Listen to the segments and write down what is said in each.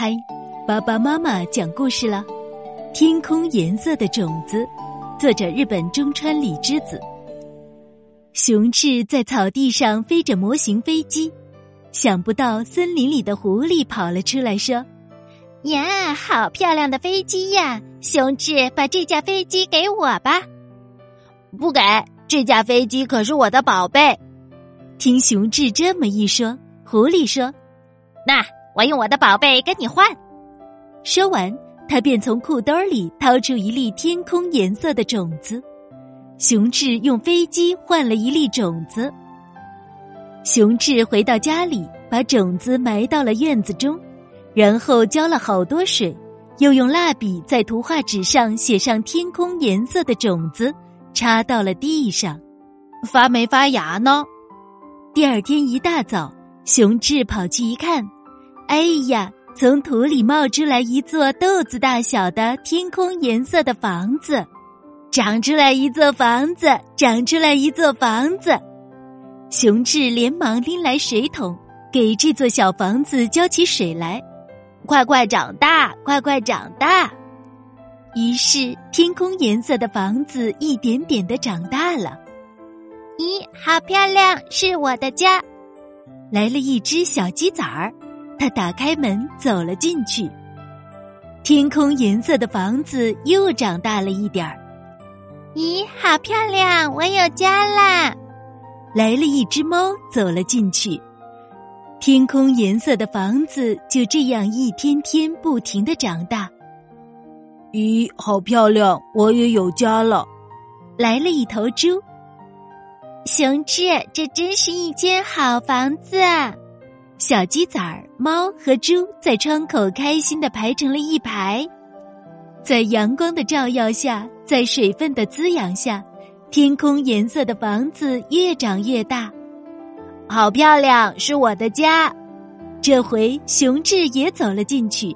嗨，爸爸妈妈讲故事了。天空颜色的种子，作者日本中川里之子。雄志在草地上飞着模型飞机，想不到森林里的狐狸跑了出来，说：“呀，好漂亮的飞机呀！雄志，把这架飞机给我吧。”不给，这架飞机可是我的宝贝。听雄志这么一说，狐狸说：“那。”我用我的宝贝跟你换。说完，他便从裤兜里掏出一粒天空颜色的种子。熊志用飞机换了一粒种子。熊志回到家里，把种子埋到了院子中，然后浇了好多水，又用蜡笔在图画纸上写上天空颜色的种子，插到了地上。发没发芽呢？第二天一大早，熊志跑去一看。哎呀！从土里冒出来一座豆子大小的天空颜色的房子，长出来一座房子，长出来一座房子。雄志连忙拎来水桶，给这座小房子浇起水来，快快长大，快快长大。于是，天空颜色的房子一点点的长大了。咦，好漂亮！是我的家。来了一只小鸡仔儿。他打开门走了进去，天空银色的房子又长大了一点儿。咦，好漂亮！我有家啦！来了一只猫走了进去，天空银色的房子就这样一天天不停的长大。咦，好漂亮！我也有家了。来了一头猪，雄志，这真是一间好房子。小鸡仔儿、猫和猪在窗口开心的排成了一排，在阳光的照耀下，在水分的滋养下，天空颜色的房子越长越大，好漂亮！是我的家。这回雄志也走了进去，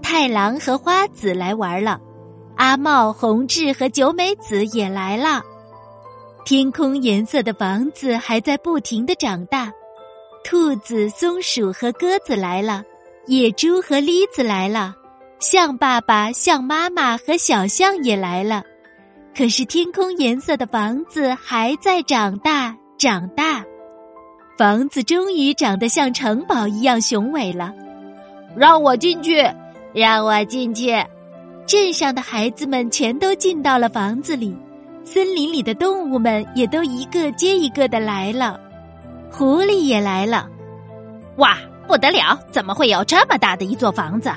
太郎和花子来玩了，阿茂、红志和九美子也来了。天空颜色的房子还在不停的长大。兔子、松鼠和鸽子来了，野猪和栗子来了，象爸爸、象妈妈和小象也来了。可是天空颜色的房子还在长大，长大，房子终于长得像城堡一样雄伟了。让我进去，让我进去！镇上的孩子们全都进到了房子里，森林里的动物们也都一个接一个的来了。狐狸也来了，哇，不得了！怎么会有这么大的一座房子？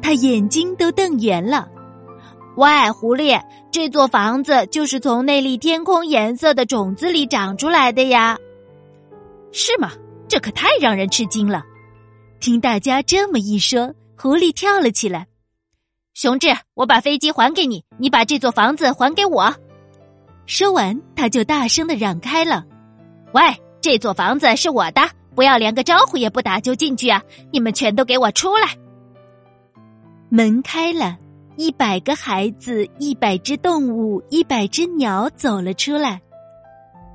他眼睛都瞪圆了。喂，狐狸，这座房子就是从那粒天空颜色的种子里长出来的呀？是吗？这可太让人吃惊了！听大家这么一说，狐狸跳了起来。雄志，我把飞机还给你，你把这座房子还给我。说完，他就大声的嚷开了：“喂！”这座房子是我的，不要连个招呼也不打就进去啊！你们全都给我出来！门开了，一百个孩子、一百只动物、一百只鸟走了出来。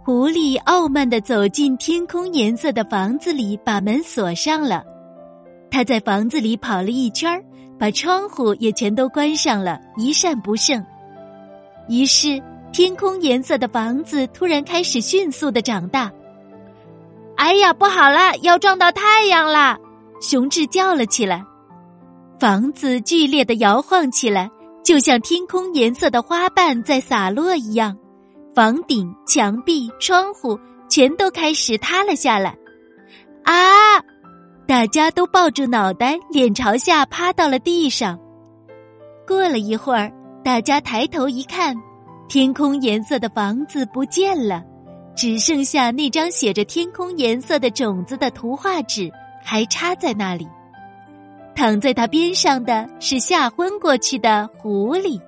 狐狸傲慢的走进天空颜色的房子里，把门锁上了。他在房子里跑了一圈把窗户也全都关上了，一扇不剩。于是，天空颜色的房子突然开始迅速的长大。哎呀，不好了，要撞到太阳了！熊志叫了起来。房子剧烈的摇晃起来，就像天空颜色的花瓣在洒落一样。房顶、墙壁、窗户全都开始塌了下来。啊！大家都抱住脑袋，脸朝下趴到了地上。过了一会儿，大家抬头一看，天空颜色的房子不见了。只剩下那张写着天空颜色的种子的图画纸还插在那里，躺在他边上的是吓昏过去的狐狸。